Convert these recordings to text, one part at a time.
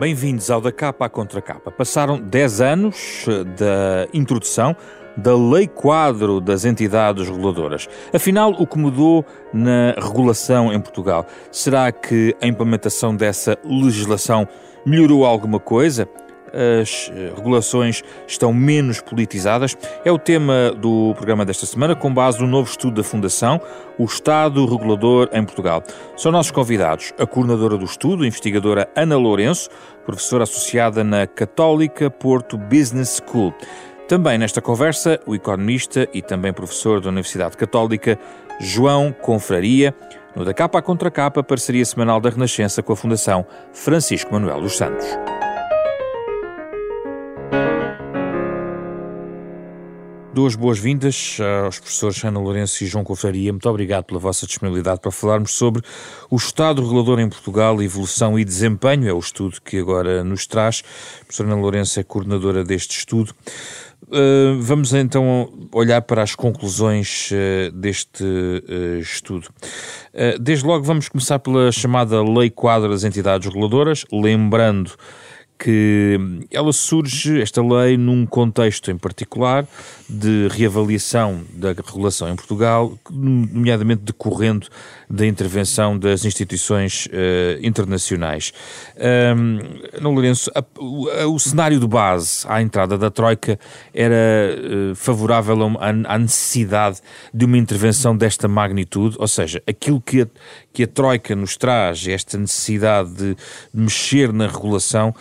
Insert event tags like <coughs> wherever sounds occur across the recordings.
Bem-vindos ao Da Capa à Contra Capa. Passaram 10 anos eh, da introdução da Lei Quadro das Entidades Reguladoras. Afinal, o que mudou na regulação em Portugal? Será que a implementação dessa legislação melhorou alguma coisa? As eh, regulações estão menos politizadas. É o tema do programa desta semana, com base no novo estudo da Fundação, o Estado Regulador em Portugal. São nossos convidados a coordenadora do estudo, a investigadora Ana Lourenço, professora associada na Católica Porto Business School. Também nesta conversa, o economista e também professor da Universidade Católica, João Confraria, no Da Capa à Contra Capa, parceria semanal da Renascença com a Fundação Francisco Manuel dos Santos. Duas boas-vindas aos professores Ana Lourenço e João Confraria. Muito obrigado pela vossa disponibilidade para falarmos sobre o Estado regulador em Portugal, evolução e desempenho. É o estudo que agora nos traz. A professora Ana Lourenço é coordenadora deste estudo. Uh, vamos então olhar para as conclusões uh, deste estudo. desde logo vamos começar pela chamada Lei Quadro das Entidades Reguladoras, lembrando que ela surge, esta lei, num contexto em particular de reavaliação da regulação em Portugal, nomeadamente decorrendo da intervenção das instituições uh, internacionais. Um, no Lourenço, a, o, o, cenário de base à entrada da Troika era uh, favorável à necessidade de uma intervenção desta magnitude, ou seja, aquilo que a, que a Troika nos traz, esta necessidade de mexer na regulação,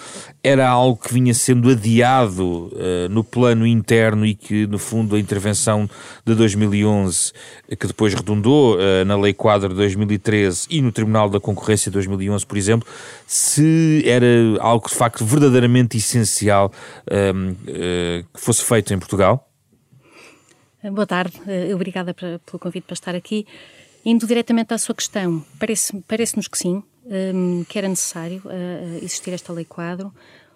era algo que vinha sendo adiado uh, no plano interno e que, no fundo, a intervenção de 2011, que depois redundou uh, na Lei Quadro de 2013 e no Tribunal da Concorrência de 2011, por exemplo, se era algo de facto verdadeiramente essencial uh, que fosse feito em Portugal? Boa tarde, obrigada pelo convite para estar aqui. Indo diretamente à sua questão, parece-nos parece que sim, um, que era necessário uh, existir esta lei quadro.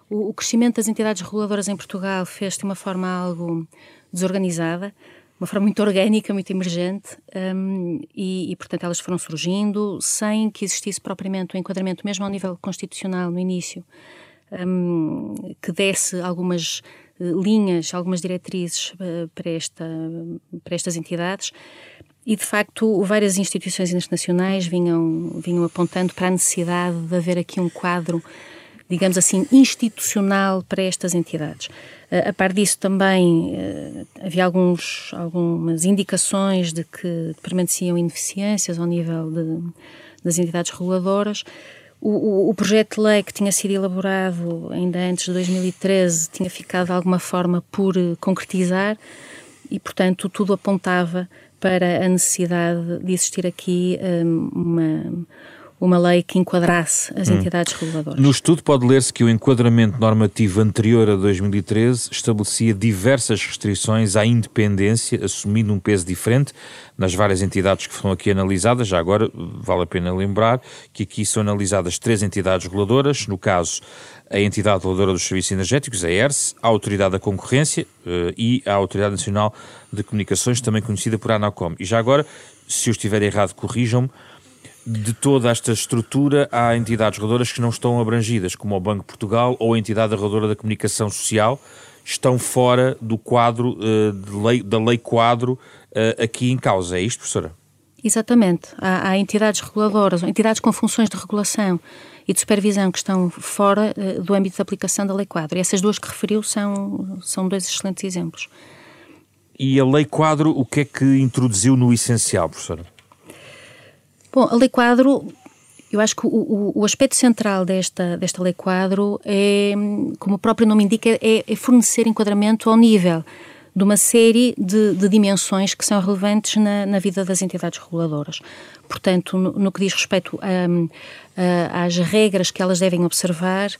O, o, crescimento das entidades reguladoras em Portugal fez de uma forma algo desorganizada, uma forma muito orgânica, muito emergente, um, e, e, portanto elas foram surgindo sem que existisse propriamente um enquadramento, mesmo ao nível constitucional no início, um, que desse algumas uh, linhas, algumas diretrizes uh, para, esta, para estas entidades. E, de facto, várias instituições internacionais vinham, vinham apontando para a necessidade de haver aqui um quadro, digamos assim, institucional para estas entidades. A par disso, também eh, havia alguns, algumas indicações de que permaneciam ineficiências ao nível de, das entidades reguladoras. O, o, o, projeto de lei que tinha sido elaborado ainda antes de 2013 tinha ficado de alguma forma por concretizar e, portanto, tudo apontava para a necessidade de existir aqui um, uma uma lei que enquadrasse as hum. entidades reguladoras. No estudo pode ler-se que o enquadramento normativo anterior a 2013 estabelecia diversas restrições à independência, assumindo um peso diferente nas várias entidades que foram aqui analisadas. Já agora vale a pena lembrar que aqui são analisadas três entidades reguladoras, no caso a entidade reguladora dos serviços energéticos, a ERS, a Autoridade da Concorrência uh, e a Autoridade Nacional de Comunicações, também conhecida por ANACOM. E já agora, se eu estiver errado, corrijam-me, de toda esta estrutura, há entidades reguladoras que não estão abrangidas, como o Banco de Portugal ou a entidade reguladora da comunicação social, estão fora do quadro uh, lei, da lei quadro uh, aqui em causa. É isto, professora? Exatamente. Há, há, entidades reguladoras, entidades com funções de regulação e de supervisão que estão fora uh, do âmbito de aplicação da lei quadro. E essas duas que referiu são, são dois excelentes exemplos. E a lei quadro, o que é que introduziu no essencial, professora? Bom, a lei quadro, eu acho que o, o, aspecto central desta, desta lei quadro é, como o próprio nome indica, é, é fornecer enquadramento ao nível de uma série de, de dimensões que são relevantes na, na, vida das entidades reguladoras. Portanto, no, no que diz respeito a, a, às regras que elas devem observar,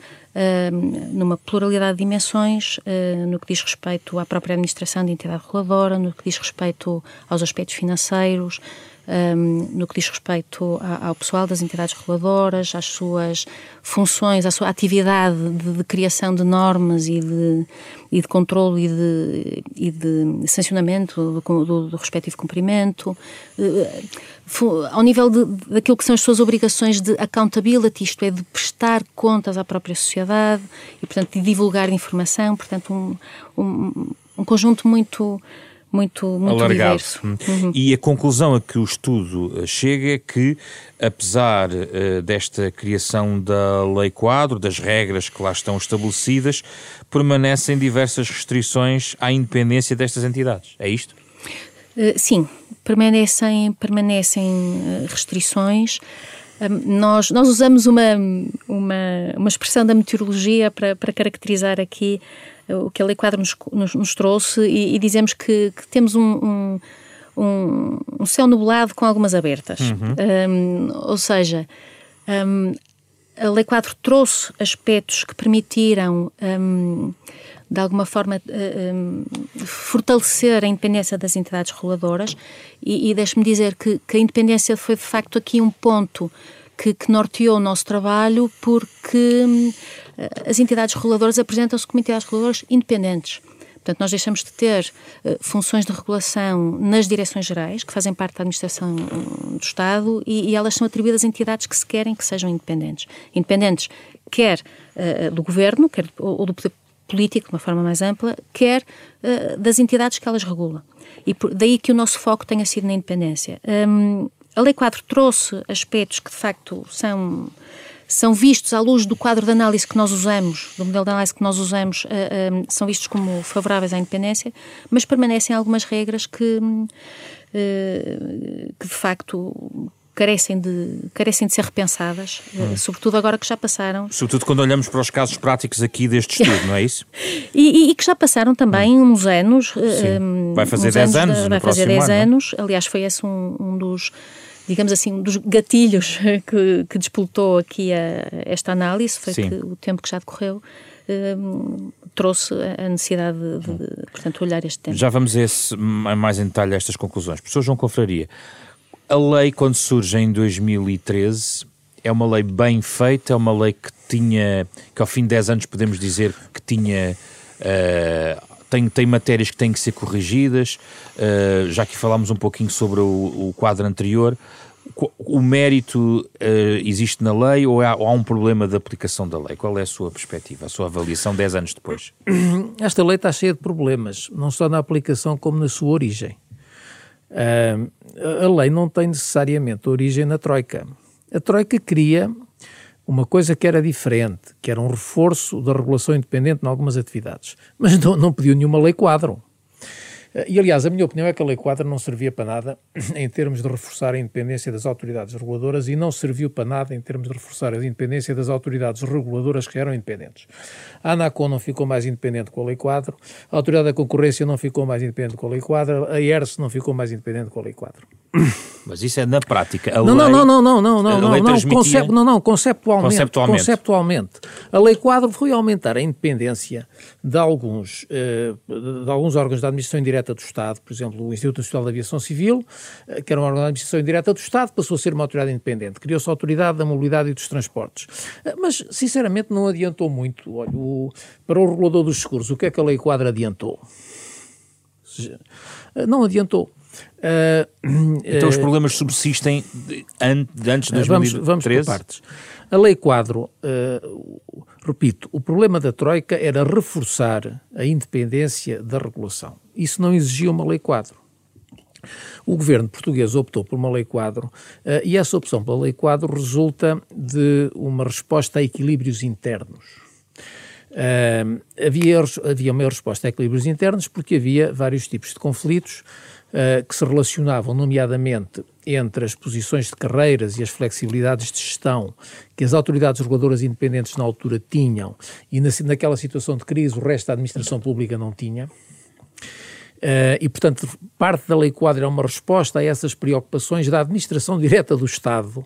numa pluralidade de dimensões, uh, no que diz respeito à própria administração da entidade reguladora, no que diz respeito aos aspectos financeiros, um, no que diz respeito ao pessoal das entidades reguladoras, às suas funções, à sua atividade de, de criação de normas e de, e de controle e de, e de sancionamento do, do, do respectivo cumprimento, uh, ao nível de, daquilo que são as suas obrigações de accountability, isto é, de prestar contas à própria sociedade e, portanto, de divulgar informação, portanto, um, um, um conjunto muito muito, muito alargado. Uhum. E a conclusão a que o estudo eh, chega é que, apesar uh, desta criação da lei quadro, das regras que lá estão estabelecidas, permanecem diversas restrições à independência destas entidades. É isto? Uh, sim, permanecem, permanecem restrições. nós, nós usamos uma, uma, uma expressão da meteorologia para, para caracterizar aqui o que a Lei Quadro nos, nos, nos trouxe e, e, dizemos que, que temos um, um, um, céu nublado com algumas abertas. Uhum. Um, ou seja, um, a Lei Quadro trouxe aspectos que permitiram, um, de alguma forma, um, fortalecer a independência das entidades reguladoras e, e deixe-me dizer que, que, a independência foi, de facto, aqui um ponto que, que norteou o nosso trabalho porque eh, as entidades reguladoras apresentam-se como entidades reguladoras independentes. Portanto, nós deixamos de ter uh, funções de regulação nas direções gerais, que fazem parte da administração do Estado, e, e, elas são atribuídas a entidades que se querem que sejam independentes. Independentes, quer uh, do governo, quer ou, ou, do poder político, de uma forma mais ampla, quer uh, das entidades que elas regulam. E por, daí que o nosso foco tenha sido na independência. Um, a Lei 4 trouxe aspectos que, de facto, são são vistos à luz do quadro de análise que nós usamos, do modelo de análise que nós usamos, uh, uh, são vistos como favoráveis à independência, mas permanecem algumas regras que, uh, que de facto carecem de, carecem de ser repensadas, hum. sobretudo agora que já passaram. Sobretudo quando olhamos para os casos práticos aqui deste estudo, não é isso? <laughs> e, e, que já passaram também hum. uns anos. Um, vai fazer 10 anos, anos Vai fazer 10 anos. Aliás, foi esse um, um dos digamos assim, um dos gatilhos <laughs> que, que disputou aqui a, esta análise foi Sim. que o tempo que já decorreu um, trouxe a necessidade de, de, portanto, olhar este tema. Já vamos a esse, mais em detalhe a estas conclusões. Professor João Confraria, a lei, quando surge em 2013, é uma lei bem feita, é uma lei que tinha, que ao fim de 10 anos podemos dizer que tinha uh, tem, tem matérias que têm que ser corrigidas, uh, já que falámos um pouquinho sobre o, o quadro anterior. O, mérito uh, existe na lei ou há, ou há, um problema de aplicação da lei? Qual é a sua perspectiva, a sua avaliação 10 anos depois? <clears throat> Esta lei está cheia de problemas, não só na aplicação como na sua origem. Uh, a lei não tem necessariamente origem na Troika. A Troika cria uma coisa que era diferente, que era um reforço da regulação independente em algumas atividades, mas não, não pediu nenhuma lei quadro. Eh, e, aliás, a minha opinião é que a Lei Quadra não servia para nada <clears throat> em termos de reforçar a independência das autoridades reguladoras e não serviu para nada em termos de reforçar a independência das autoridades reguladoras que eram independentes. A ANACON não ficou mais independente com a Lei Quadro, a Autoridade da Concorrência não ficou mais independente com a Lei Quadro, a ERS não ficou mais independente com a Lei Quadro. <clears throat> Mas isso é na prática. A não, lei, não, não, não, não, não, não, não, concep, não, não, conceptualmente, conceptualmente. Conceptualmente. A Lei Quadro foi aumentar a independência de alguns, eh, de alguns órgãos da administração indireta do Estado, por exemplo, o Instituto Nacional de Aviação Civil, eh, que era um órgão da administração indireta do Estado, passou a ser uma autoridade independente. Criou-se a autoridade da mobilidade e dos transportes. Eh, mas, sinceramente, não adiantou muito. Olha, o, para o regulador dos seguros, o que é que a Lei Quadro adiantou? Não adiantou. Uh, <clears throat> então os problemas subsistem de, de antes de 2013? Vamos, vamos por partes. A Lei Quadro, uh, repito, o problema da Troika era reforçar a independência da regulação. Isso não exigia uma Lei Quadro. O governo português optou por uma lei quadro e essa opção pela lei quadro resulta de uma resposta a equilíbrios internos. Havia, havia uma resposta a equilíbrios internos porque havia vários tipos de conflitos uh, que se relacionavam, nomeadamente, entre as posições de carreiras e as flexibilidades de gestão que as autoridades reguladoras independentes na altura tinham e na, naquela situação de crise o resto da administração pública não tinha. Uh, e, portanto, parte da Lei Quadro é uma resposta a essas preocupações da administração direta do Estado,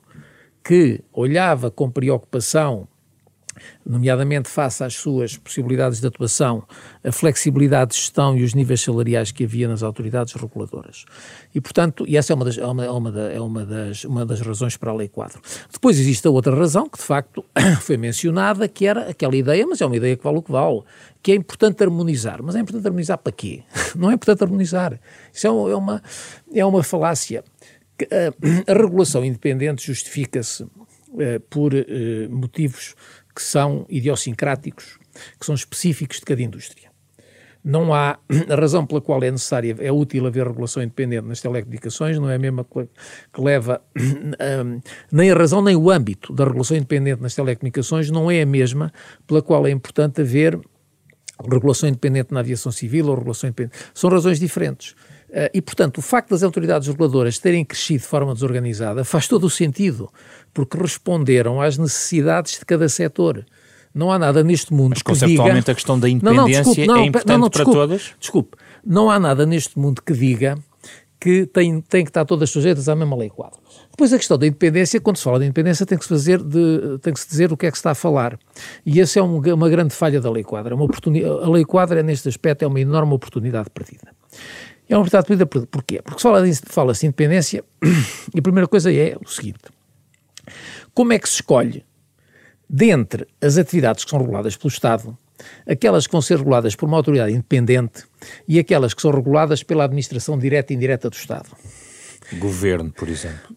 que olhava com preocupação nomeadamente face às suas possibilidades de atuação, a flexibilidade de gestão e os níveis salariais que havia nas autoridades reguladoras. E, portanto, e essa é uma das, é uma, é uma, é uma das, uma das razões para a Lei Quadro. Depois existe a outra razão, que de facto <coughs> foi mencionada, que era aquela ideia, mas é uma ideia que vale o que vale, que é importante harmonizar. Mas é importante harmonizar para quê? <laughs> Não é importante harmonizar. Isso é, é uma, é uma falácia. A, <coughs> a regulação independente justifica-se eh, por eh, motivos que são idiosincráticos, que são específicos de cada indústria. Não há a <clears throat> razão pela qual é necessária, é útil haver regulação independente nas telecomunicações, não é a mesma que leva, <clears throat> nem a razão nem o âmbito da regulação independente nas telecomunicações não é a mesma pela qual é importante haver regulação independente na aviação civil ou regulação independente. São razões diferentes. Eh, e, portanto, o facto das autoridades reguladoras terem crescido de forma desorganizada faz todo o sentido, porque responderam às necessidades de cada setor. Não há nada neste mundo Mas, conceptualmente, diga... a questão da independência não, não, desculpe, não, é importante desculpe, para todas? Desculpe, não há nada neste mundo que diga que tem, tem que estar todas sujeitas à mesma lei quadro. Depois a questão da independência, quando se fala de independência, tem que se fazer de, tem que se dizer o que é que se está a falar. E essa é um, uma grande falha da lei quadra. Uma a lei quadra, neste aspecto, é uma enorme oportunidade perdida. É uma oportunidade perdida por, porquê? Porque fala-se fala de independência <clears throat> e a primeira coisa é o seguinte: como é que se escolhe, dentre as atividades que são reguladas pelo Estado, aquelas que vão ser reguladas por uma autoridade independente e aquelas que são reguladas pela administração direta e indireta do Estado? Governo, por exemplo.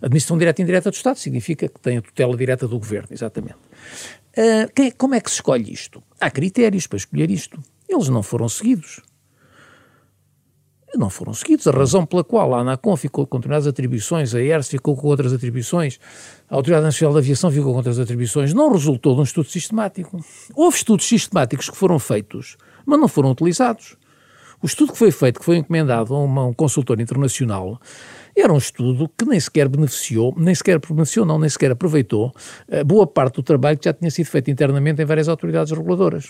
Administração direta e indireta do Estado significa que tem a tutela direta do governo, exatamente. Uh, quem, como é que se escolhe isto? Há critérios para escolher isto. Eles não foram seguidos não foram seguidos. A razão pela qual a ANACOM ficou com determinadas atribuições, a ERS ficou com outras atribuições, a Autoridade Nacional de Aviação ficou com outras atribuições, não resultou de um estudo sistemático. Houve estudos sistemáticos que foram feitos, mas não foram utilizados. O estudo que foi feito, que foi encomendado a uma, um consultor internacional, era um estudo que nem sequer beneficiou, nem sequer beneficiou, não, nem sequer aproveitou uh, boa parte do trabalho que já tinha sido feito internamente em várias autoridades reguladoras.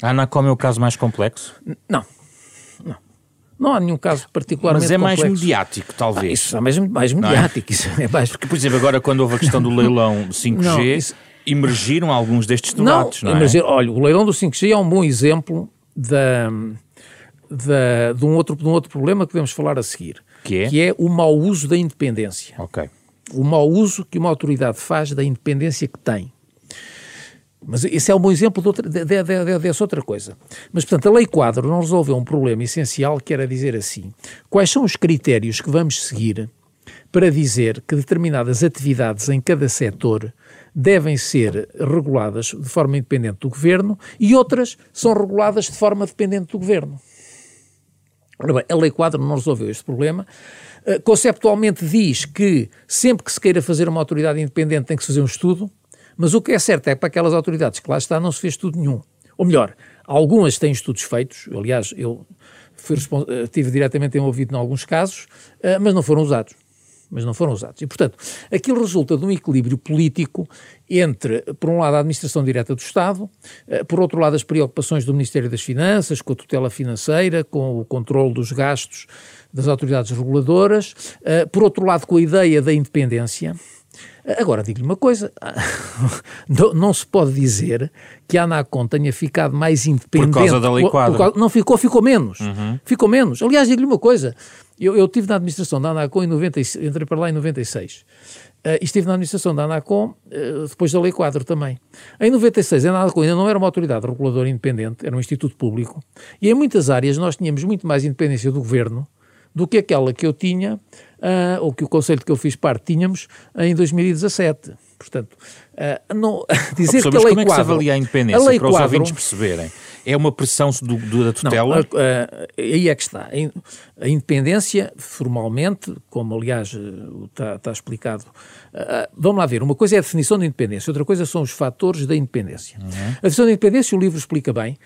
A ANACOM é o caso mais complexo? Não. Não há nenhum caso particularmente Mas é complexo. mais mediático, talvez. Ah, isso é mais, mais é? mediático. É? Isso é mais... Porque, por exemplo, agora quando houve a questão do leilão <laughs> 5G, não, isso... emergiram alguns destes debates, não, não é? Emergir, olha, o leilão do 5G é um bom exemplo da, da, de, um outro, de um outro problema que podemos falar a seguir. Que é? Que é o mau uso da independência. Ok. O mau uso que uma autoridade faz da independência que tem. Mas esse é um bom exemplo de outra, de, de, de, dessa outra coisa. Mas, portanto, a lei quadro não resolveu um problema essencial que era dizer assim: quais são os critérios que vamos seguir para dizer que determinadas atividades em cada setor devem ser reguladas de forma independente do governo e outras são reguladas de forma dependente do governo. Ora bem, a lei quadro não resolveu este problema. Uh, conceptualmente diz que sempre que se queira fazer uma autoridade independente tem que se fazer um estudo, mas o que é certo é que para aquelas autoridades que lá está não se fez estudo nenhum. Ou melhor, algumas têm estudos feitos, aliás, eu fui, estive diretamente envolvido em alguns casos, eh, mas não foram usados. Mas não foram usados. E, portanto, aquilo resulta de um equilíbrio político entre, por um lado, a administração direta do Estado, eh, por outro lado, as preocupações do Ministério das Finanças, com a tutela financeira, com o controle dos gastos das autoridades reguladoras, eh, por outro lado, com a ideia da independência, Agora, digo-lhe uma coisa: <laughs> não, se pode dizer que a Anacom tenha ficado mais independente. Por causa da lei quadra. Não ficou, ficou menos. Uhum. Ficou menos. Aliás, digo-lhe uma coisa: eu, eu estive na administração da Anacom em 96, entrei para lá em 96. Uh, e estive na administração da Anacom uh, depois da Lei Quadro também. Em 96, a Anacom ainda não era uma autoridade reguladora independente, era um instituto público, e em muitas áreas nós tínhamos muito mais independência do governo do que aquela que eu tinha uh, ou que o Conselho que eu fiz parte tínhamos em 2017. Portanto, uh, não, <laughs> dizer oh, que a lei como é que se avalia a independência, a lei para os quadro, ouvintes perceberem? É uma pressão do, do da tutela? Não, uh, aí é que está. A independência, formalmente, como aliás está, está explicado, uh, vamos lá ver, uma coisa é a definição de independência, outra coisa são os fatores da independência. Uhum. A definição da independência, o livro explica bem,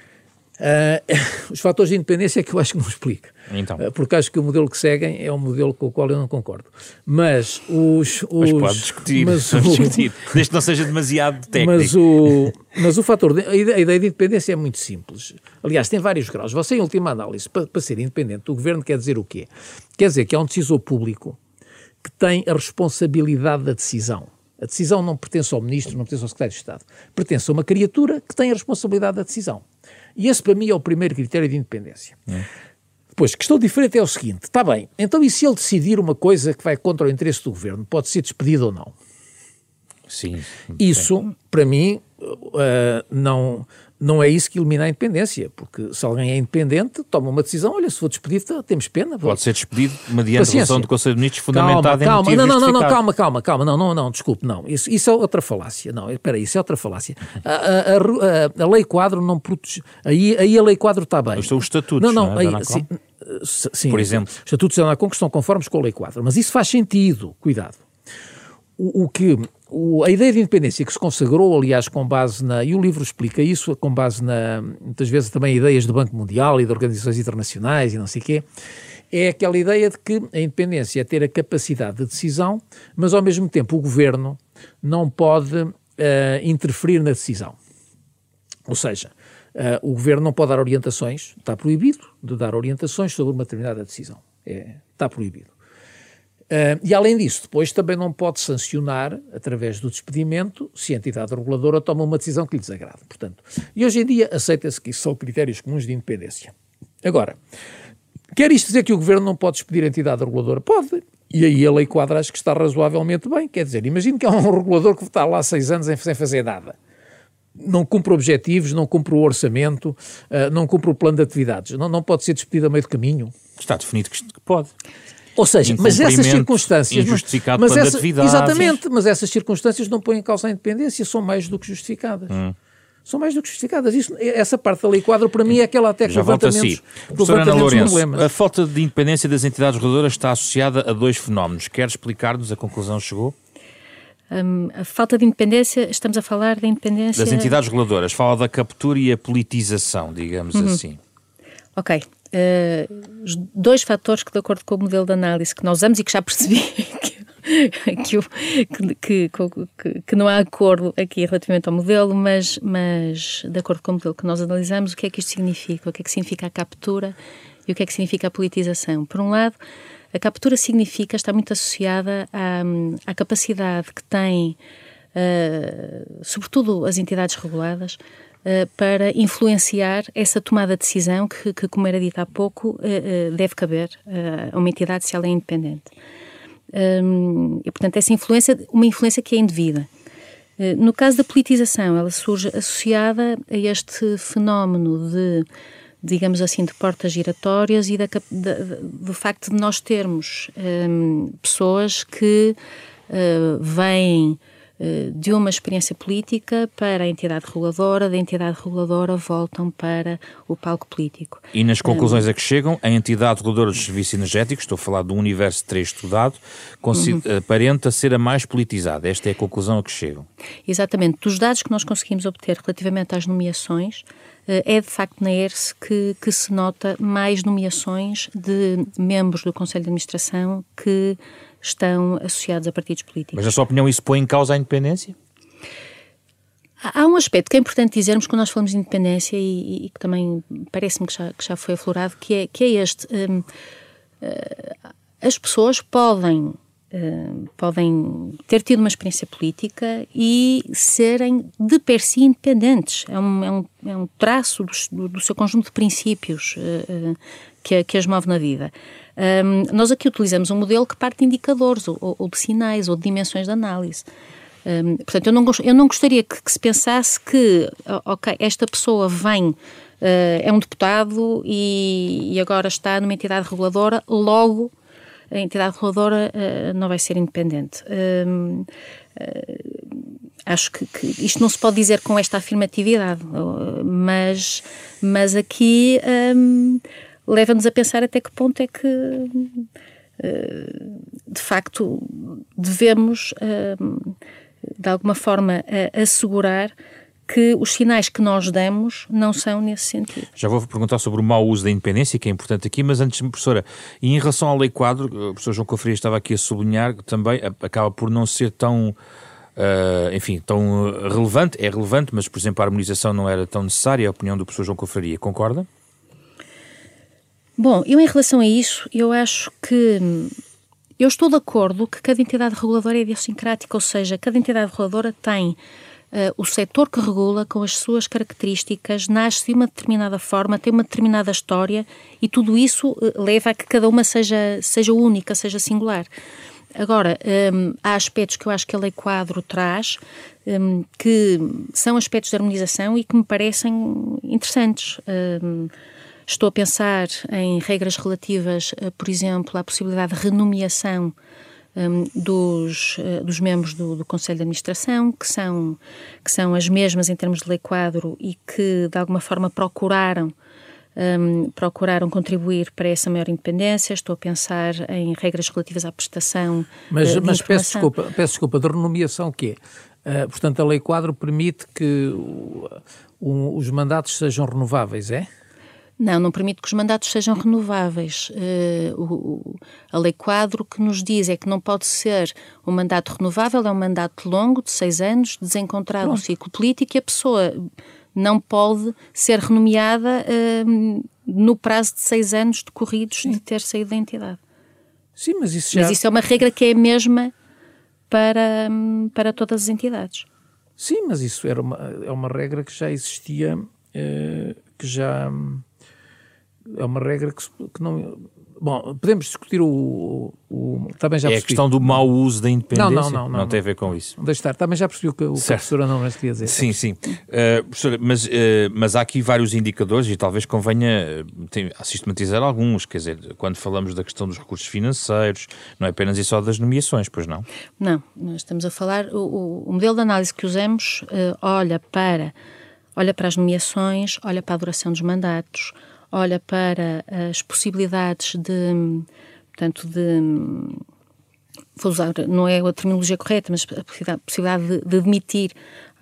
Uh, <laughs> os fatores de independência é que eu acho que não explica. Então. Uh, porque acho que o modelo que seguem é um modelo com o qual eu não concordo. Mas os. os mas pode discutir, mas <laughs> o, discutir, desde que não seja demasiado técnico. Mas o, mas o fator. De, a, ideia, de independência é muito simples. Aliás, tem vários graus. Você, em última análise, para, para ser independente, o governo quer dizer o quê? Quer dizer que é um decisor público que tem a responsabilidade da decisão. A decisão não pertence ao ministro, não pertence ao secretário de Estado. Pertence a uma criatura que tem a responsabilidade da decisão. E esse, para mim, é o primeiro critério de independência. É. Depois, questão diferente é o seguinte: está bem, então e se ele decidir uma coisa que vai contra o interesse do governo, pode ser despedido ou não? Sim. Isso, para mim, uh, não, não é isso que elimina a independência, porque se alguém é independente, toma uma decisão, olha, se for despedido, temos pena. Pode ser despedido mediante a resolução do Conselho de Ministros fundamentada calma, em calma, não, não, não, calma, calma, calma, não, não, não, desculpe, não, isso, isso é outra falácia, não, espera aí, isso é outra falácia. A, a, a, a, lei quadro não protege, aí, aí a lei quadro está bem. São os estatutos, não, não, não é, aí, sim, sim, por exemplo. Os estatutos da ANACOM que estão conformes com a lei quadro, mas isso faz sentido, cuidado. O, o que a ideia de independência que se consagrou, aliás, com base na. E o livro explica isso, com base na. muitas vezes também ideias do Banco Mundial e de organizações internacionais e não sei o quê. É aquela ideia de que a independência é ter a capacidade de decisão, mas ao mesmo tempo o governo não pode uh, interferir na decisão. Ou seja, uh, o governo não pode dar orientações, está proibido de dar orientações sobre uma determinada decisão. É, está proibido. Uh, e além disso, depois também não pode sancionar, através do despedimento, se a entidade reguladora toma uma decisão que lhe desagrade. Portanto, e hoje em dia aceita-se que isso são critérios comuns de independência. Agora, quer isto dizer que o governo não pode despedir a entidade reguladora? Pode. E aí a lei quadra acho que está razoavelmente bem. Quer dizer, imagine que há um <laughs> regulador que está lá seis anos sem fazer nada. Não cumpre objetivos, não cumpre o orçamento, uh, não cumpre o plano de atividades. Não, não pode ser despedido a meio caminho. Está definido que pode. Ou seja, mas essas circunstâncias. Injustificado mas, mas essa, Exatamente, mas essas circunstâncias não põem em causa a independência, são mais do que justificadas. Hum. São mais do que justificadas. Isso, essa parte da lei quadro, para mim, é aquela até que levanta menos, problemas. A falta de independência das entidades reguladoras está associada a dois fenómenos. Quer explicar-nos a conclusão chegou? Um, a falta de independência, estamos a falar da independência... Das entidades reguladoras. Fala da captura e a politização, digamos uhum. assim. Ok uh, dois fatores que, de acordo com o modelo de análise que nós usamos e que já percebi <laughs> que, que, que, que, não há acordo aqui relativamente ao modelo, mas, mas de acordo com o modelo que nós analisamos, o que é que isto significa? O que é que significa a captura e o que é que significa a politização? Por um lado, a captura significa, está muito associada à, à capacidade que têm, uh, sobretudo as entidades reguladas, para influenciar essa tomada de decisão que, que como era dito há pouco, uh, deve caber a uma entidade se ela é independente. Um, e, portanto, essa influência, uma influência que é indevida. No caso da politização, ela surge associada a este fenómeno de, digamos assim, de portas giratórias e da, da, do facto de nós termos um, pessoas que uh, vêm eh, de uma experiência política para a entidade reguladora, da entidade reguladora voltam para o palco político. E nas conclusões a que chegam, a entidade reguladora dos serviços energéticos, estou a falar do universo 3 estudado, uhum. aparenta ser a mais politizada. Esta é a conclusão a que chegam. Exatamente. Dos dados que nós conseguimos obter relativamente às nomeações, eh, é de facto na ERSE que, que se nota mais nomeações de membros do Conselho de Administração que estão associados a partidos políticos. Mas, na sua opinião, isso põe em causa a independência? Há um aspecto que é importante dizermos quando nós falamos de independência e, e que também parece-me que já, que já foi aflorado, que é, que é este. Um, uh, eh, as pessoas podem, uh, podem ter tido uma experiência política e serem de per si independentes. É um, é um, é um traço do, do seu conjunto de princípios uh, que, que as move na vida. Um, nós aqui utilizamos um modelo que parte de indicadores, ou, ou de sinais, ou de dimensões de análise. Um, portanto, eu não, eu não gostaria que, que, se pensasse que, ok, esta pessoa vem, uh, é um deputado e, e, agora está numa entidade reguladora, logo a entidade reguladora uh, não vai ser independente. Uh, acho que, que, isto não se pode dizer com esta afirmatividade, mas, mas aqui. Um, leva-nos a pensar até que ponto é que, eh, de facto, devemos, eh, de alguma forma, assegurar que os sinais que nós damos não são nesse sentido. Já vou perguntar sobre o mau uso da independência, que é importante aqui, mas antes, professora, e em relação à lei quadro, o professor João Confria estava aqui a sublinhar que também acaba por não ser tão Uh, enfim, tão relevante, é relevante, mas, por exemplo, a harmonização não era tão necessária, a opinião do professor João Confraria, concorda? Bom, eu em relação a isso, eu acho que eu estou de acordo que cada entidade reguladora é idiosincrática, ou seja, cada entidade reguladora tem o setor que regula com as suas características, nasce de uma determinada forma, tem uma determinada história e tudo isso uh, leva a que cada uma seja, seja única, seja singular. Agora, um, há aspectos que eu acho que a Lei Quadro traz um, que são aspectos de harmonização e que me parecem interessantes. Um, estou a pensar em regras relativas, por exemplo, à possibilidade de renomeação um, dos, uh, dos membros do, do, Conselho de Administração, que são, que são as mesmas em termos de lei quadro e que, de alguma forma, procuraram um, procuraram contribuir para essa maior independência. Estou a pensar em regras relativas à prestação. Mas, uh, mas peço desculpa, peço desculpa, de renomeação o quê? Uh, portanto, a Lei Quadro permite que o, os mandatos sejam renováveis, é? Não, não permite que os mandatos sejam renováveis. Uh, o, a Lei Quadro que nos diz é que não pode ser um mandato renovável, é um mandato longo, de seis anos, desencontrado no ciclo político e a pessoa não pode ser renomeada uh, no prazo de seis anos decorridos Sim. de ter saído da entidade. Sim, mas isso já... Mas isso é uma regra que é a mesma para, para todas as entidades. Sim, mas isso era uma, é uma regra que já existia, uh, que já... Hum, é uma regra que, que não Bom, podemos discutir o. o também já é percebi. a questão do mau uso da independência? Não, não, não. Não, não tem a ver com isso. Deixa estar. Também já percebi o que, o que a professora não queria dizer. Sim, sim. Uh, professora, mas, uh, mas há aqui vários indicadores e talvez convenha uh, tem, sistematizar alguns. Quer dizer, quando falamos da questão dos recursos financeiros, não é apenas e só das nomeações, pois não? Não, nós estamos a falar. O, o modelo de análise que usamos olha para. Olha para as nomeações, olha para a duração dos mandatos, olha para as possibilidades de, portanto, de vou usar, não é a terminologia correta, mas a possibilidade de, de demitir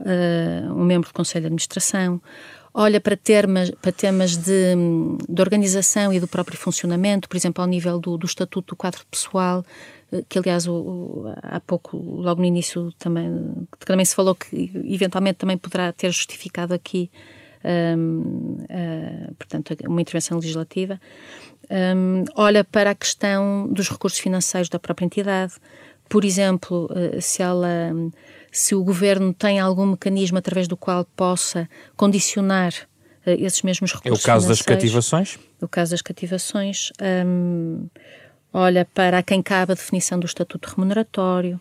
uh, um membro do Conselho de Administração, olha para temas, para temas de, de, organização e do próprio funcionamento, por exemplo, ao nível do, do estatuto do quadro pessoal, uh, que aliás o, o, há pouco, logo no início também, também se falou que eventualmente também poderá ter justificado aqui uh, portanto, uma intervenção legislativa, um, olha para a questão dos recursos financeiros da própria entidade. Por exemplo, uh, se ela, se o governo tem algum mecanismo através do qual possa condicionar uh, esses mesmos recursos. É o caso das cativações? O caso das cativações. Um, olha para a quem cabe a definição do estatuto remuneratório.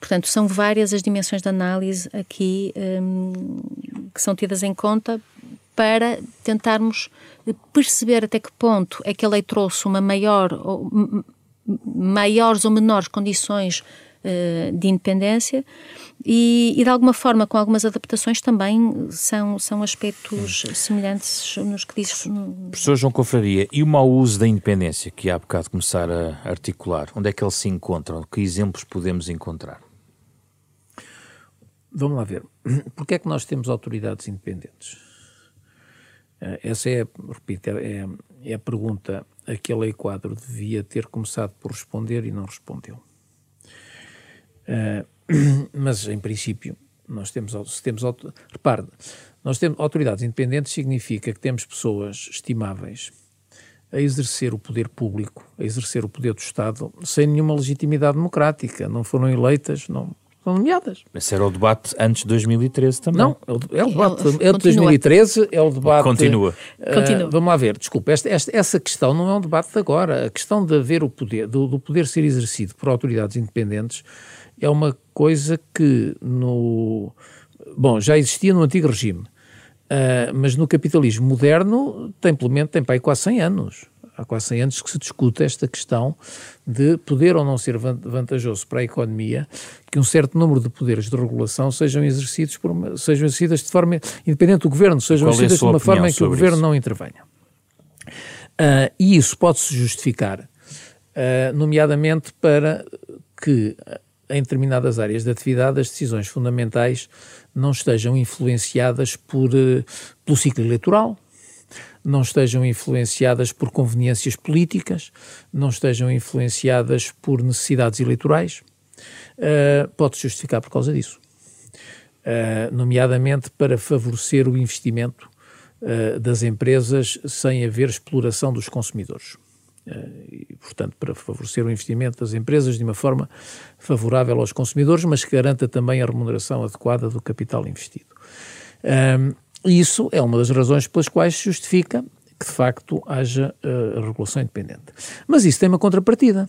Portanto, são várias as dimensões de análise aqui um, que são tidas em conta para tentarmos perceber até que ponto é que a lei trouxe uma maior ou maiores ou menores condições uh, de independência e, e, de alguma forma com algumas adaptações também são, são aspectos semelhantes nos que diz. Professor João Confraria, e o mau uso da independência que há bocado começar a articular, onde é que ele se encontra? Que exemplos podemos encontrar? Vamos lá ver. <clears throat> Porquê é que nós temos autoridades independentes? Eh, essa é, repito, é, é a pergunta a que a Lei Quadro devia ter começado por responder e não respondeu. Uh, <clears throat> mas, em princípio, nós temos, se temos repare, nós temos autoridades independentes significa que temos pessoas estimáveis a exercer o poder público, a exercer o poder do Estado sem nenhuma legitimidade democrática, não foram eleitas, não, são nomeadas. Esse era o debate antes de 2013 também. Não, é o, é o debate é, de 2013, é o debate... Continua. Uh, Continua. Vamos lá ver, desculpa, esta, esta, essa questão não é um debate de agora. A questão de haver o poder, do, do poder ser exercido por autoridades independentes é uma coisa que no... Bom, já existia no antigo regime, uh, mas no capitalismo moderno tem, pelo menos, tem para aí quase 100 anos há quase 100 anos que se discute esta questão de poder ou não ser vantajoso para a economia que um certo número de poderes de regulação sejam exercidos por uma, sejam exercidas de forma independente do governo, sejam Qual exercidas é de uma forma em que o governo isso? não intervenha. Uh, e isso pode-se justificar, uh, nomeadamente para que em determinadas áreas de atividade, as decisões fundamentais não estejam influenciadas por, uh, pelo ciclo eleitoral, não estejam influenciadas por conveniências políticas, não estejam influenciadas por necessidades eleitorais, uh, pode-se justificar por causa disso. Uh, nomeadamente para favorecer o investimento uh, das empresas sem haver exploração dos consumidores. e, portanto, para favorecer o investimento das empresas de uma forma favorável aos consumidores, mas que garanta também a remuneração adequada do capital investido. Isso é uma das razões pelas quais se justifica que, de facto, haja uh, regulação independente. Mas isso tem uma contrapartida.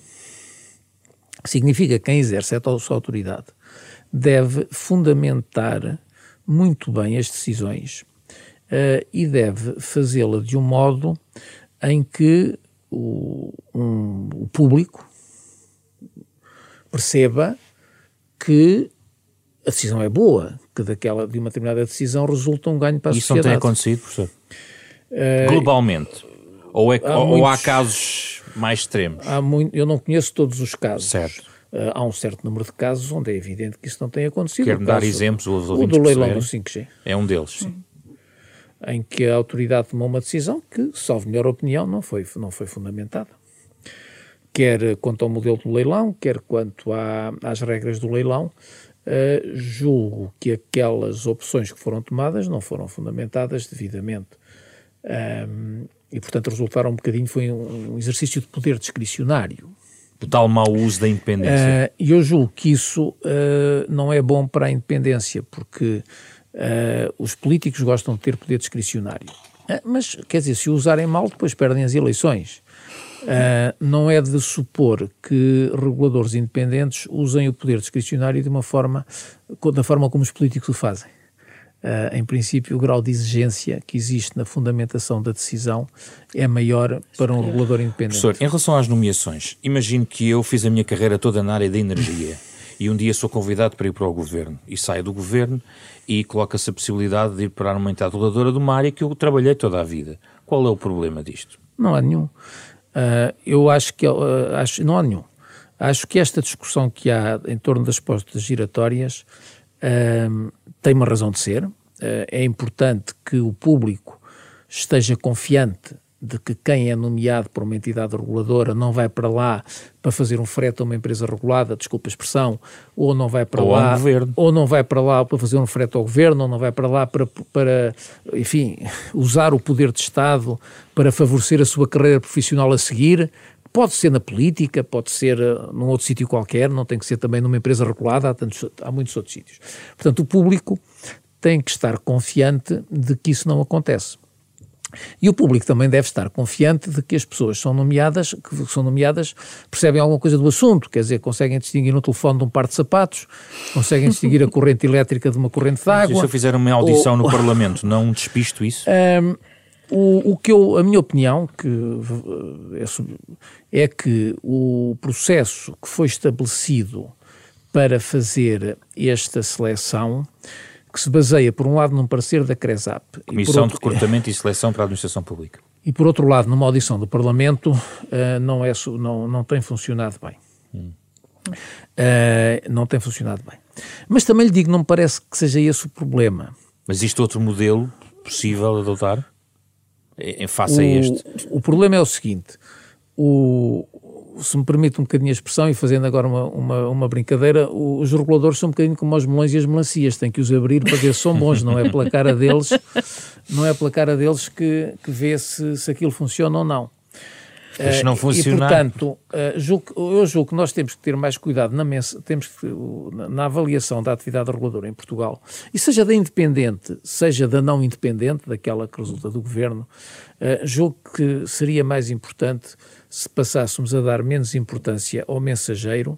Significa que quem exerce a sua autoridade deve fundamentar muito bem as decisões uh, e deve fazê-la de um modo em que o, um, o público perceba que a decisão é boa, que daquela, de uma determinada decisão resulta um ganho para a Isso sociedade. Isso não tem acontecido, professor? Uh, Globalmente? Ou, é, há ou, muitos, ou, há casos mais extremos? Há muito, eu não conheço todos os casos. Certo. Uh, há um certo número de casos onde é evidente que isso não tem acontecido. Quero dar exemplos, os O do leilão do 5G. É um deles, sim. Em que a autoridade tomou uma decisão que, salvo melhor opinião, não foi, não foi fundamentada. Quer quanto ao modelo do leilão, quer quanto à, às regras do leilão, Uh, julgo que aquelas opções que foram tomadas não foram fundamentadas devidamente. Um, e, portanto, resultaram um bocadinho, foi um, exercício de poder discricionário. Total mau uso da independência. E uh, eu julgo que isso uh, não é bom para a independência, porque os políticos gostam de ter poder discricionário. mas, quer dizer, se o usarem mal, depois perdem as eleições. Uh, não é de supor que reguladores independentes usem o poder discricionário de uma forma, da forma como os políticos o fazem. Uh, em princípio, o grau de exigência que existe na fundamentação da decisão é maior para um regulador independente. Professor, em relação às nomeações, imagino que eu fiz a minha carreira toda na área da energia e um dia sou convidado para ir para o governo e saio do governo e coloca-se a possibilidade de ir para uma entidade reguladora de uma área que eu trabalhei toda a vida. Qual é o problema disto? Não há nenhum. Uh, eu acho que, uh, acho, não há nenhum. Acho que esta discussão que há em torno das postas giratórias uh, tem uma razão de ser. é importante que o público esteja confiante de que quem é nomeado por uma entidade reguladora não vai para lá para fazer um frete a uma empresa regulada, desculpa a expressão, ou não vai para ou lá, ou não vai para lá para fazer um frete ao governo, ou não vai para lá para, para, enfim, usar o poder de Estado para favorecer a sua carreira profissional a seguir. Pode ser na política, pode ser uh, num outro sítio qualquer, não tem que ser também numa empresa regulada, há, tantos, há muitos outros sítios. Portanto, o público tem que estar confiante de que isso não acontece. E o público também deve estar confiante de que as pessoas são nomeadas, que são nomeadas, percebem alguma coisa do assunto, quer dizer, conseguem distinguir no telefone de um par de sapatos, conseguem <laughs> distinguir a corrente elétrica de uma corrente de água. se eu fizer uma audição ou, no Parlamento, não <laughs> despisto isso? Um, o, o, que eu, a minha opinião que é, é que o processo que foi estabelecido para fazer esta seleção que se baseia, por um lado, num parecer da CRESAP. Comissão outro, de Recrutamento e Seleção para a Administração Pública. <laughs> E, por outro lado, numa audição do Parlamento, uh, não, é, não, não tem funcionado bem. Hum. Uh, não tem funcionado bem. Mas também lhe digo, não me parece que seja esse o problema. Mas existe outro modelo possível adotar? Em face o, a este? O problema é o seguinte: o, se me permite um bocadinho a expressão, e fazendo agora uma, uma, uma, brincadeira, os reguladores são um bocadinho como os melões e as melancias, têm que os abrir para ver se são bons, não é pela cara deles, não é pela cara deles que, que vê se, se aquilo funciona ou não. Mas não funciona. E, portanto, julgo, eu julgo que nós temos que ter mais cuidado na, temos que, na avaliação da atividade reguladora em Portugal, e seja da independente, seja da não independente, daquela que resulta do governo, uh, julgo que seria mais importante se passássemos a dar menos importância ao mensageiro,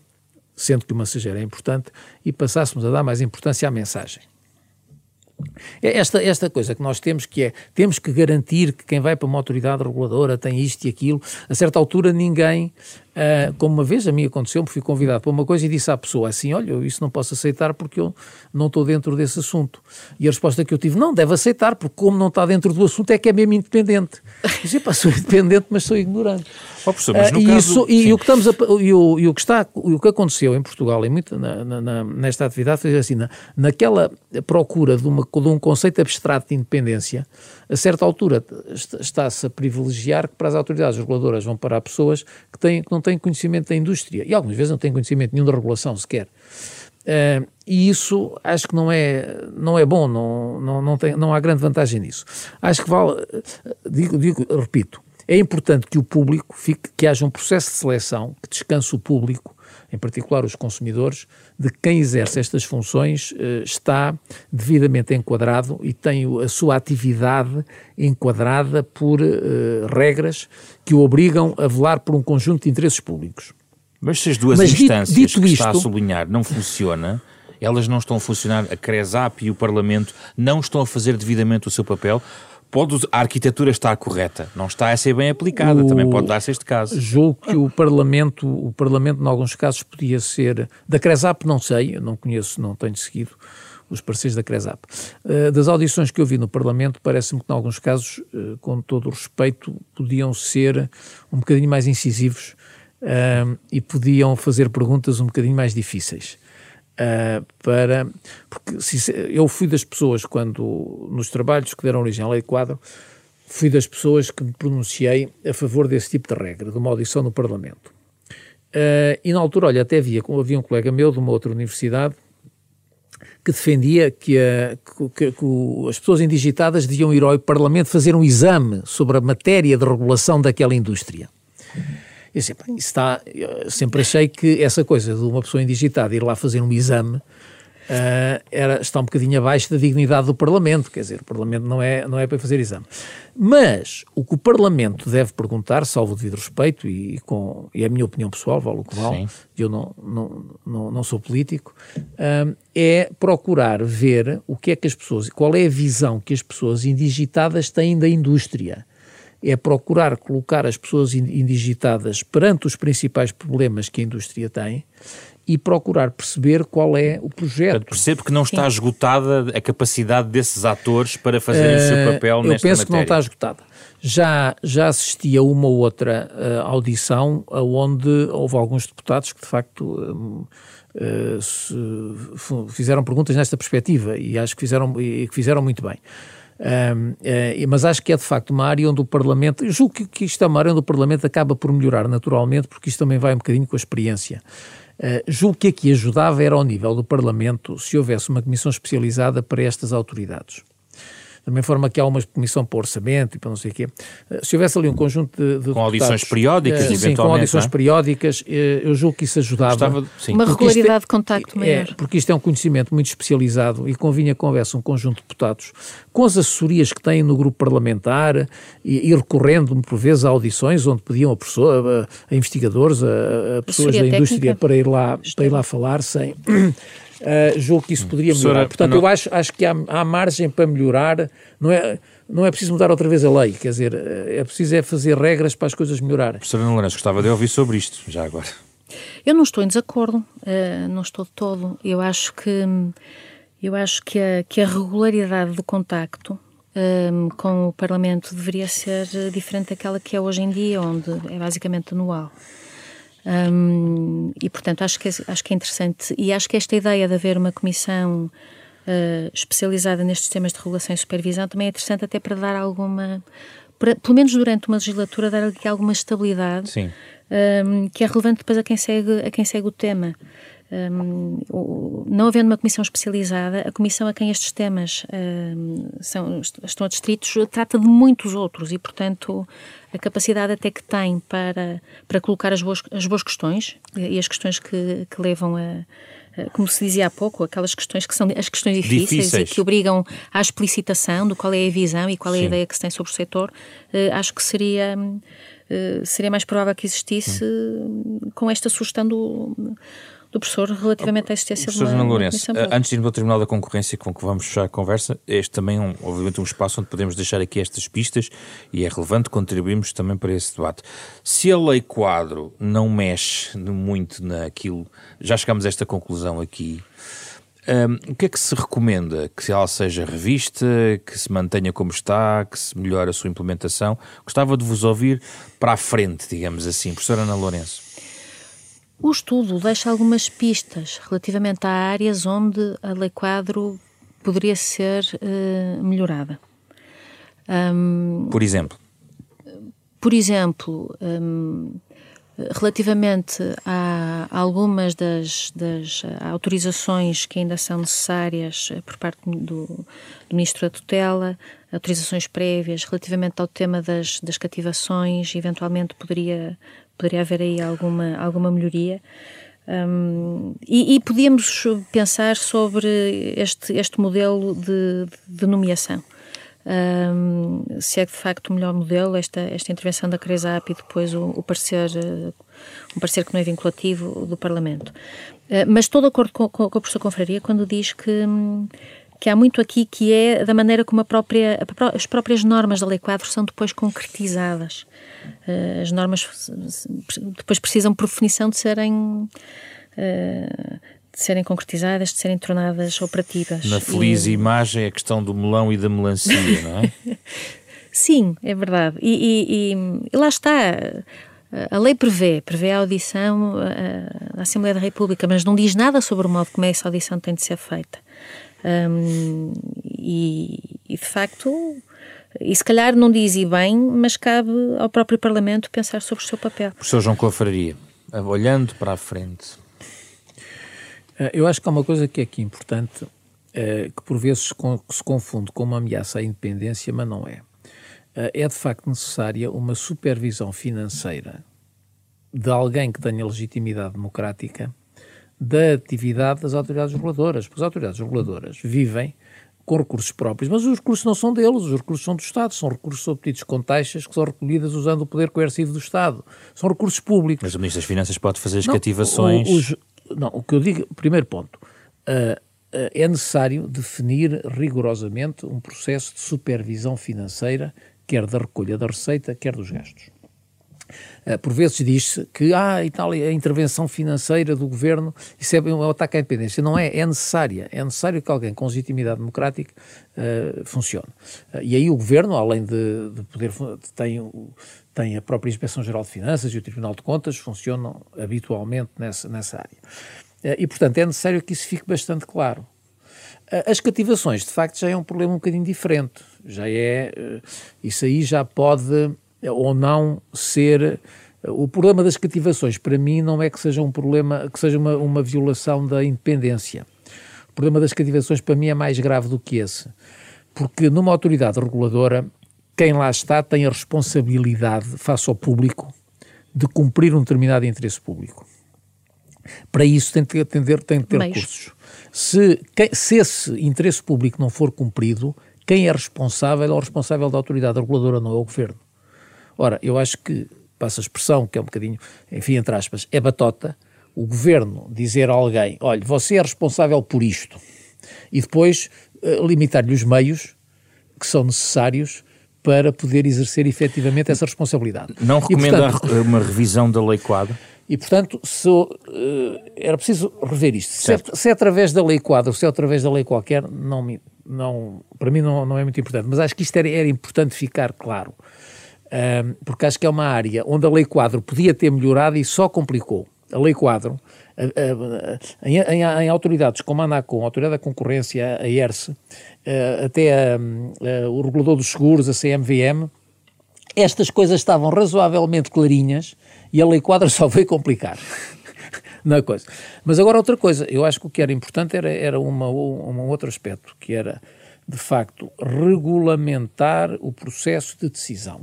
sendo que o mensageiro é importante, e passássemos a dar mais importância à mensagem. É esta, esta coisa que nós temos que é, temos que garantir que quem vai para uma autoridade reguladora tem isto e aquilo. A certa altura ninguém Uh, como uma vez a mim aconteceu, fui convidado para uma coisa e disse à pessoa assim: Olha, eu isso não posso aceitar porque eu não estou dentro desse assunto. E a resposta que eu tive: Não, deve aceitar, porque como não está dentro do assunto é que é mesmo independente. Disse: Pá, sou independente, mas sou ignorante. Oh, professor, mas no caso... isso, e, o que estamos a, e, o, e o que está, o que aconteceu em Portugal, em muito, na, na, nesta atividade, foi assim: na, naquela procura de, uma, de um conceito abstrato de independência, a certa altura está-se a privilegiar que para as autoridades reguladoras vão parar pessoas que, têm, que não têm conhecimento da indústria e algumas vezes não têm conhecimento nenhum da regulação sequer. Uh, e isso acho que não é, não é bom, não, não, não, tem, não há grande vantagem nisso. Acho que vale, digo, digo, repito, é importante que o público fique, que haja um processo de seleção, que descanse o público, em particular os consumidores, de quem exerce estas funções uh, está devidamente enquadrado e tem a sua atividade enquadrada por uh, regras que o obrigam a velar por um conjunto de interesses públicos. Mas se as duas Mas instâncias dito, dito que isto, está a sublinhar não funcionam, elas não estão a funcionar, a CRESAP e o Parlamento não estão a fazer devidamente o seu papel, pode, a arquitetura está correta, não está a ser bem aplicada, o, também pode dar-se este caso. Julgo que o Parlamento, o Parlamento, em alguns casos, podia ser. Da CRESAP, não sei, eu não conheço, não tenho seguido os parceiros da CRESAP. Uh, das audições que eu vi no Parlamento, parece-me que, em alguns casos, uh, com todo o respeito, podiam ser um bocadinho mais incisivos uh, e podiam fazer perguntas um bocadinho mais difíceis. Uh, para porque eu fui das pessoas quando nos trabalhos que deram origem à lei quadro fui das pessoas que me pronunciei a favor desse tipo de regra de uma audição no Parlamento. Uh, e na altura olha até havia havia um colega meu de uma outra universidade que defendia que, a, que, que as pessoas indigitadas deviam ir ao Parlamento fazer um exame sobre a matéria de regulação daquela indústria eu sempre, está, eu sempre achei que essa coisa de uma pessoa indigitada ir lá fazer um exame Uh, era, está um bocadinho abaixo da dignidade do Parlamento, quer dizer, o Parlamento não é, não é para fazer exame. Mas o que o Parlamento deve perguntar, salvo o devido respeito, e, com, e é a minha opinião pessoal, vale o que vale, eu não, não, não, não sou político, uh, é procurar ver o que é que as pessoas, qual é a visão que as pessoas indigitadas têm da indústria é procurar colocar as pessoas indigitadas perante os principais problemas que a indústria tem e procurar perceber qual é o projeto. Percebo que não está Sim. esgotada a capacidade desses atores para fazerem uh, o seu eh, papel eu nesta matéria. Eu penso que não está esgotada. Já, já assisti a uma ou outra uh, audição onde houve alguns deputados que, de facto, uh, fizeram perguntas nesta perspectiva e acho que fizeram, e que fizeram muito bem. Eh, mas acho que é de facto uma área onde o Parlamento, julgo que, que isto é uma área onde o Parlamento acaba por melhorar naturalmente, porque isto também vai um bocadinho com a experiência. Uh, julgo que aqui ajudava era ao nível do Parlamento se houvesse uma comissão especializada para estas autoridades da mesma forma que há uma comissão para orçamento e para não sei o quê. Eh, se houvesse ali um conjunto de, de Com audições periódicas, uh, Sim, com audições é? periódicas, uh, eu julgo que isso ajudava. Gostava, uma regularidade é, de contacto maior. É, porque isto é um conhecimento muito especializado e convinha que houvesse um conjunto de deputados com as assessorias que têm no grupo parlamentar e, e recorrendo por vezes a audições onde pediam a, pessoa, a, a investigadores, a, a pessoas da indústria para ir lá, para ir lá falar sem uh, julgo que isso poderia melhorar. Portanto, não... eu acho, acho que há, há margem para melhorar, não é, não é preciso mudar outra vez a lei, quer dizer, eh, é preciso é fazer regras para as coisas melhorarem. Professor Ana Lourenço, gostava de ouvir sobre isto, já agora. Eu não estou em desacordo, uh, não estou de todo. Eu acho que, eu acho que, a, que a regularidade do contacto um, com o Parlamento deveria ser diferente daquela que é hoje em dia, onde é basicamente anual. Um, e, portanto, acho que, é, acho que é interessante. E acho que esta ideia de haver uma comissão uh, especializada nestes temas de regulação e supervisão também é interessante, até para dar alguma. Para, pelo menos durante uma legislatura, dar aqui alguma estabilidade um, que é relevante depois a quem segue, a quem segue o tema. Um, não havendo uma comissão especializada, a comissão a quem estes temas um, são, estão adstritos trata de muitos outros e, portanto, a capacidade até que tem para, para colocar as boas, as boas questões e as questões que, que levam a, como se dizia há pouco, aquelas questões que são as questões difíceis, difíceis, e que obrigam à explicitação do qual é a visão e qual é Sim. a ideia que se tem sobre o setor, uh, acho que seria, uh, seria mais provável que existisse com esta sugestão do, do professor relativamente à existência professor de uma, Lourenço, antes de ir para o Tribunal da Concorrência, com que vamos fechar a conversa, este também é, um, obviamente, um espaço onde podemos deixar aqui estas pistas e é relevante contribuirmos também para esse debate. Se a lei quadro não mexe muito naquilo, já chegamos a esta conclusão aqui, um, o que é que se recomenda? Que ela seja revista, que se mantenha como está, que se melhore a sua implementação? Gostava de vos ouvir para a frente, digamos assim. Professora Ana Lourenço. O estudo deixa algumas pistas relativamente a áreas onde a lei quadro poderia ser uh, melhorada. Um, por exemplo? Por exemplo, um, relativamente a algumas das, das, autorizações que ainda são necessárias eh, por parte do, do, Ministro da Tutela, autorizações prévias, relativamente ao tema das, das cativações, eventualmente poderia poderia haver aí alguma, alguma melhoria. Um, e, e, podíamos pensar sobre este, este modelo de, de nomeação. Um, se é de facto o melhor modelo, esta, esta intervenção da CRESAP e depois o, o parecer, um parecer que não é vinculativo do Parlamento. Uh, mas estou de acordo com, com, com a professora Confraria quando diz que, que há muito aqui que é da maneira como própria, as próprias normas da Lei Quadro são depois concretizadas. Uh, as normas depois precisam, por definição, de serem. Uh, de serem concretizadas, de serem tornadas operativas. Na feliz e... imagem, a questão do melão e da melancia, não é? <laughs> Sim, é verdade. E, e, e, lá está. A lei prevê, prevê a audição da Assembleia da República, mas não diz nada sobre o modo como essa audição tem de ser feita. Um, e, e, de facto, e se calhar não diz e bem, mas cabe ao próprio Parlamento pensar sobre o seu papel. Professor João Confraria, olhando para a frente. Eh, eu acho que há uma coisa que é aqui importante, é, que por vezes se confunde com uma ameaça à independência, mas não é. Eh, é de facto necessária uma supervisão financeira de alguém que tenha legitimidade democrática da atividade das autoridades reguladoras, porque as autoridades reguladoras vivem com recursos próprios, mas os recursos não são deles, os recursos são do Estado, são recursos obtidos com taxas que são recolhidas usando o poder coercivo do Estado, são recursos públicos. Mas o Ministro das Finanças pode fazer as não, cativações... Os, não, o que eu digo, primeiro ponto, uh, uh, é necessário definir rigorosamente um processo de supervisão financeira, quer da recolha da receita, quer dos gastos. Eh, por vezes diz-se que ah, e tal, a intervenção financeira do governo, isso é um ataque à independência. Não é, é necessária. É necessário que alguém com legitimidade democrática uh, funcione. Uh, e aí o governo, além de, de poder, tem, tem a própria Inspeção-Geral de Finanças e o Tribunal de Contas, funcionam habitualmente nessa, nessa área. E, portanto, é necessário que isso fique bastante claro. As cativações, de facto, já é um problema um bocadinho diferente. Já é. Isso aí já pode ou não ser. O problema das cativações, para mim, não é que seja um problema, que seja uma, uma violação da independência. O problema das cativações, para mim, é mais grave do que esse. Porque numa autoridade reguladora, quem lá está tem a responsabilidade, face ao público, de cumprir um determinado interesse público. Para isso tem que atender, tem que ter recursos. Se, se esse interesse público não for cumprido, quem é responsável é o responsável da autoridade reguladora, não é o governo. Ora, eu acho que, passa a expressão, que é um bocadinho, enfim, entre aspas, é batota, o governo dizer a alguém: olha, você é responsável por isto, e depois uh, limitar-lhe os meios que são necessários para poder exercer efetivamente essa responsabilidade. Não recomenda e, portanto, uma revisão da lei quadro? E, portanto, se, uh, era preciso rever isto. Se é, se é, através da lei quadro, se é através da lei qualquer, não, me, não, para mim não, não é muito importante. Mas acho que isto era, era importante ficar claro porque acho que é uma área onde a lei quadro podia ter melhorado e só complicou. A lei quadro, em, em, em autoridades como a ANACOM, a Autoridade da Concorrência, a ERSE, até o regulador dos seguros, a CMVM, estas coisas estavam razoavelmente clarinhas e a lei quadro <laughs> só veio complicar. na coisa. Mas agora outra coisa, eu acho que o que era importante era, era uma, um outro aspecto, que era, de facto, regulamentar o processo de decisão.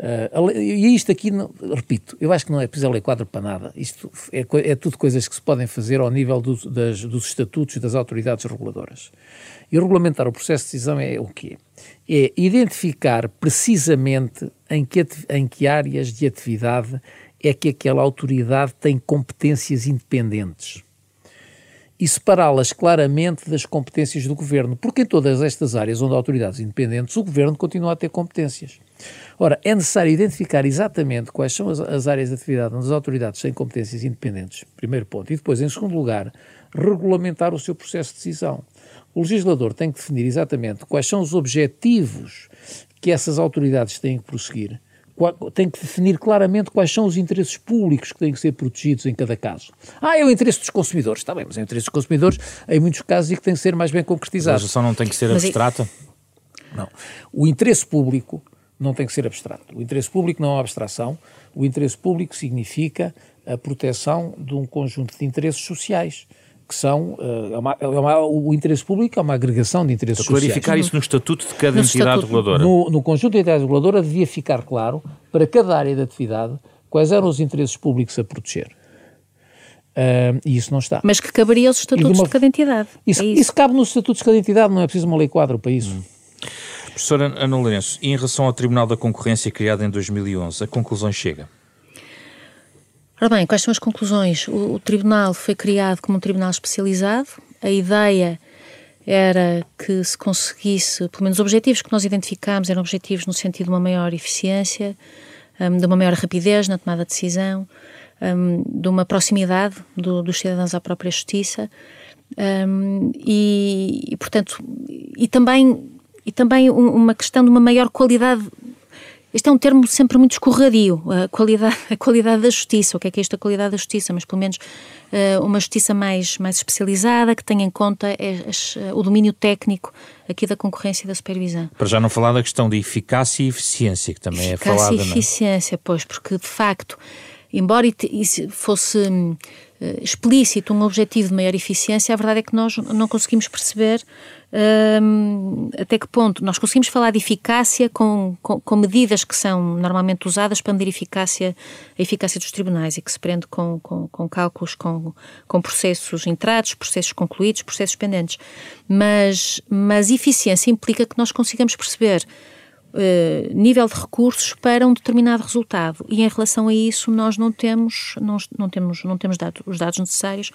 Uh, e isto aqui, não, repito, eu acho que não é preciso a lei quadro para nada. Isto é, é tudo coisas que se podem fazer ao nível do, das, dos estatutos das autoridades reguladoras. E regulamentar o processo de decisão é o quê? É identificar precisamente em que, em que áreas de atividade é que aquela autoridade tem competências independentes e separá-las claramente das competências do governo, porque em todas estas áreas onde há autoridades independentes, o governo continua a ter competências. Ora, é necessário identificar exatamente quais são as, as áreas de atividade onde as autoridades têm competências independentes, primeiro ponto, e depois, em segundo lugar, regulamentar o seu processo de decisão. O legislador tem que definir exatamente quais são os objetivos que essas autoridades têm que prosseguir tem que definir claramente quais são os interesses públicos que têm que ser protegidos em cada caso. Ah, é o interesse dos consumidores. Está bem, mas é o interesse dos consumidores em muitos casos e que tem que ser mais bem concretizado. A legislação não tem que ser abstrata? Não. O interesse público não tem que ser abstrato. O interesse público não é uma abstração. O interesse público significa a proteção de um conjunto de interesses sociais que são uh, é uma, é uma, o interesse público é uma agregação de interesses Para clarificar sociais. isso no estatuto de cada no entidade estatuto, reguladora. No, no conjunto de entidades reguladoras devia ficar claro para cada área de atividade quais eram os interesses públicos a proteger. Uh, e isso não está. Mas que caberia aos estatutos de, uma, de, cada entidade. Isso, é isso. isso, cabe nos estatutos de cada entidade, não é preciso uma lei quadro para isso. Hum. Professora Ana Lourenço, em relação ao Tribunal da Concorrência criado em 2011, a conclusão chega? Ora bem, quais são as conclusões? O, o, tribunal foi criado como um tribunal especializado. A ideia era que se conseguisse, pelo menos os objetivos que nós identificámos eram objetivos no sentido de uma maior eficiência, um, de uma maior rapidez na tomada de decisão, um, de uma proximidade do, dos cidadãos à própria justiça um, e, e, portanto, e também, e também uma questão de uma maior qualidade este é um termo sempre muito escorradio, a qualidade, a qualidade da justiça. O que é que é isto, a qualidade da justiça? Mas pelo menos uh, uma justiça mais, mais especializada, que tenha em conta é, é, o domínio técnico aqui da concorrência e da supervisão. Para já não falar da questão de eficácia e eficiência, que também eficácia é falada. Eficácia e eficiência, não? pois, porque de facto, embora fosse hum, eh, explícito um objetivo de maior eficiência, a verdade é que nós não conseguimos perceber um, até que ponto nós conseguimos falar de eficácia com, com, com, medidas que são normalmente usadas para medir eficácia, a eficácia dos tribunais e que se prende com, com, com cálculos, com, com processos entrados, processos concluídos, processos pendentes. Mas, mas eficiência implica que nós consigamos perceber Uh, nível de recursos para um determinado resultado e em relação a isso nós não temos não, não temos não temos dado, os dados necessários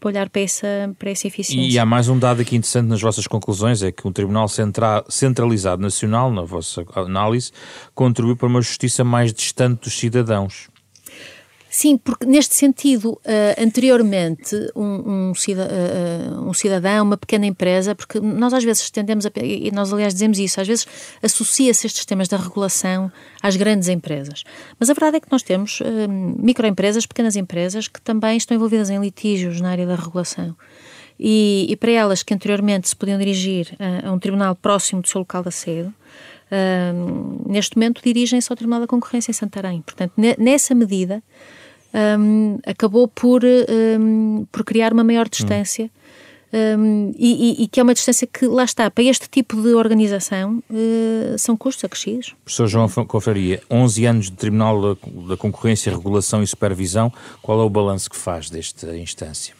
para olhar para essa, para essa eficiência. E há mais um dado aqui interessante nas vossas conclusões, é que um Tribunal Centra Centralizado Nacional, na vossa análise, contribui para uma justiça mais distante dos cidadãos. Sim, porque neste sentido, uh, anteriormente, um, um, cidadão, uh, um, cidadão, uma pequena empresa, porque nós às vezes tendemos, a, e nós aliás dizemos isso, às vezes associa-se estes temas da regulação às grandes empresas. Mas a verdade é que nós temos uh, microempresas, pequenas empresas, que também estão envolvidas em litígios na área da regulação. E, e para elas que anteriormente se podiam dirigir a, a um tribunal próximo do seu local da sede, Uh, neste momento dirigem-se ao Tribunal da Concorrência em Santarém. Portanto, nessa medida, um, acabou por, um, por criar uma maior distância. Um, e, e, que é uma distância que, lá está, para este tipo de organização uh, são custos acrescidos. Professor João Confraria, 11 anos de Tribunal da Concorrência, Regulação e Supervisão, qual é o balanço que faz desta instância?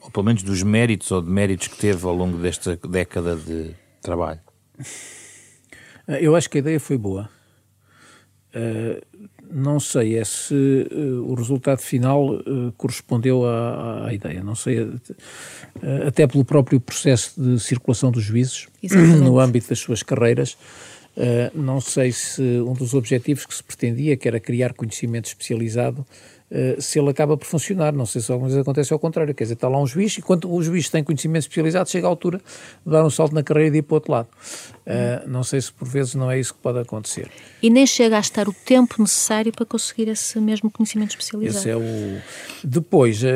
Ou pelo menos dos méritos ou deméritos que teve ao longo desta década de trabalho? Eu acho que a ideia foi boa. Uh, não sei é se uh, o resultado final uh, correspondeu à, à, ideia. Não sei, até pelo próprio processo de circulação dos juízes no âmbito das suas carreiras. não sei se um dos objetivos que se pretendia, que era criar conhecimento especializado, eh, se ele acaba por funcionar. Não sei se alguma vez acontece ao contrário, quer dizer, está lá um juiz e quando o juiz tem conhecimento especializado, chega à altura de dar um salto na carreira e de ir para o outro lado. Uh, não sei se por vezes não é isso que pode acontecer. E nem chega a estar o tempo necessário para conseguir esse mesmo conhecimento especializado. Esse é o... Depois, uh,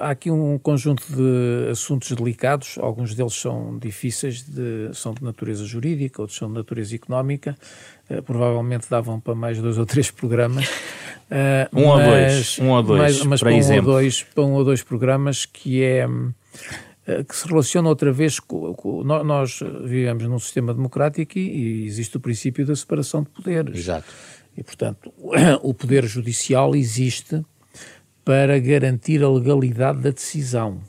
há aqui um conjunto de assuntos delicados, alguns deles são difíceis, de, são de natureza jurídica, outros são de natureza económica, provavelmente davam para mais dois ou três programas. <laughs> Uh, um, mas, ou dois, um ou dois, mas, mas para, um ou dois, para um ou dois programas que é uh, que se relaciona outra vez com, com, nós vivemos num sistema democrático e, e, existe o princípio da separação de poderes. Exato. E portanto <coughs> o poder judicial existe para garantir a legalidade da decisão.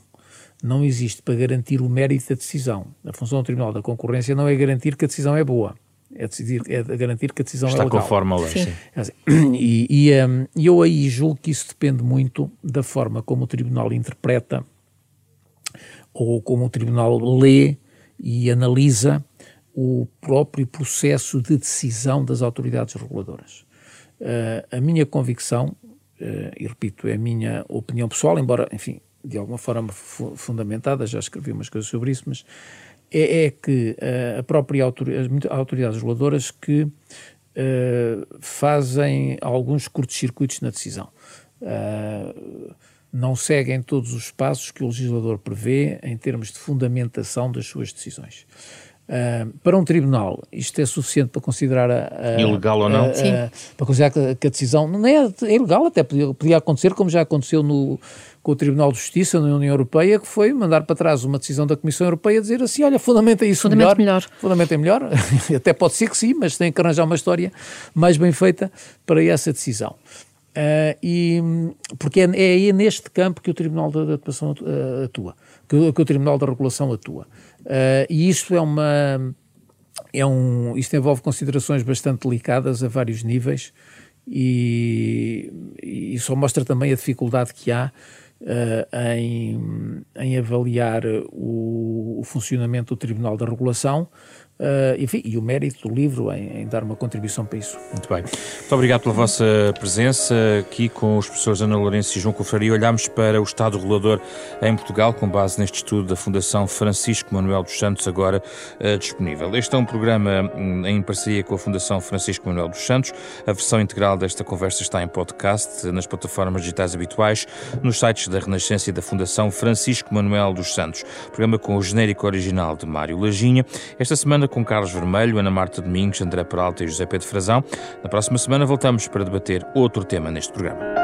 Não existe para garantir o mérito da decisão. A função do Tribunal da Concorrência não é garantir que a decisão é boa é, decidir, é garantir que a decisão Está é legal. Está conforme a lei, sim. sim. <clears throat> E, e um, eu aí julgo que isso depende muito da forma como o Tribunal interpreta ou como o Tribunal lê e analisa o próprio processo de decisão das autoridades reguladoras. Uh, a minha convicção, uh, e repito, é a minha opinião pessoal, embora, enfim, de alguma forma fu fundamentada, já escrevi umas coisas sobre isso, mas é, é que uh, a própria autoridade, as autoridades reguladoras que fazem alguns curtos-circuitos na decisão. não seguem todos os passos que o legislador prevê em termos de fundamentação das suas decisões. Uh, para um tribunal, isto é suficiente para considerar a, a, ilegal ou não? A, para considerar que, que, a decisão não é, é ilegal, até podia, podia, acontecer, como já aconteceu no, com o Tribunal de Justiça na União Europeia, que foi mandar para trás uma decisão da Comissão Europeia dizer assim: olha, fundamenta isso fundamento melhor. melhor. Fundamento é melhor. <laughs> até pode ser que sim, mas tem que arranjar uma história mais bem feita para essa decisão. Uh, e, porque é, é aí neste campo que o Tribunal da Atuação uh, atua, que, que, o Tribunal da Regulação atua. Uh, e isto é uma. É um, isto envolve considerações bastante delicadas a vários níveis e, e só mostra também a dificuldade que há uh, em, em avaliar o, o, funcionamento do Tribunal da Regulação Uh, enfim, e o mérito do livro em, em, dar uma contribuição para isso. Muito bem. Muito obrigado pela vossa presença aqui com os professores Ana Lourenço e João Confraria. Olhámos para o Estado regulador em Portugal, com base neste estudo da Fundação Francisco Manuel dos Santos, agora uh, disponível. Este é um programa um, em parceria com a Fundação Francisco Manuel dos Santos. A versão integral desta conversa está em podcast, nas plataformas digitais habituais, nos sites da Renascença e da Fundação Francisco Manuel dos Santos. Programa com o genérico original de Mário Laginha. Esta semana com Carlos Vermelho, Ana Marta Domingos, André Peralta e José Pedro Frazão. Na próxima semana voltamos para debater outro tema neste programa.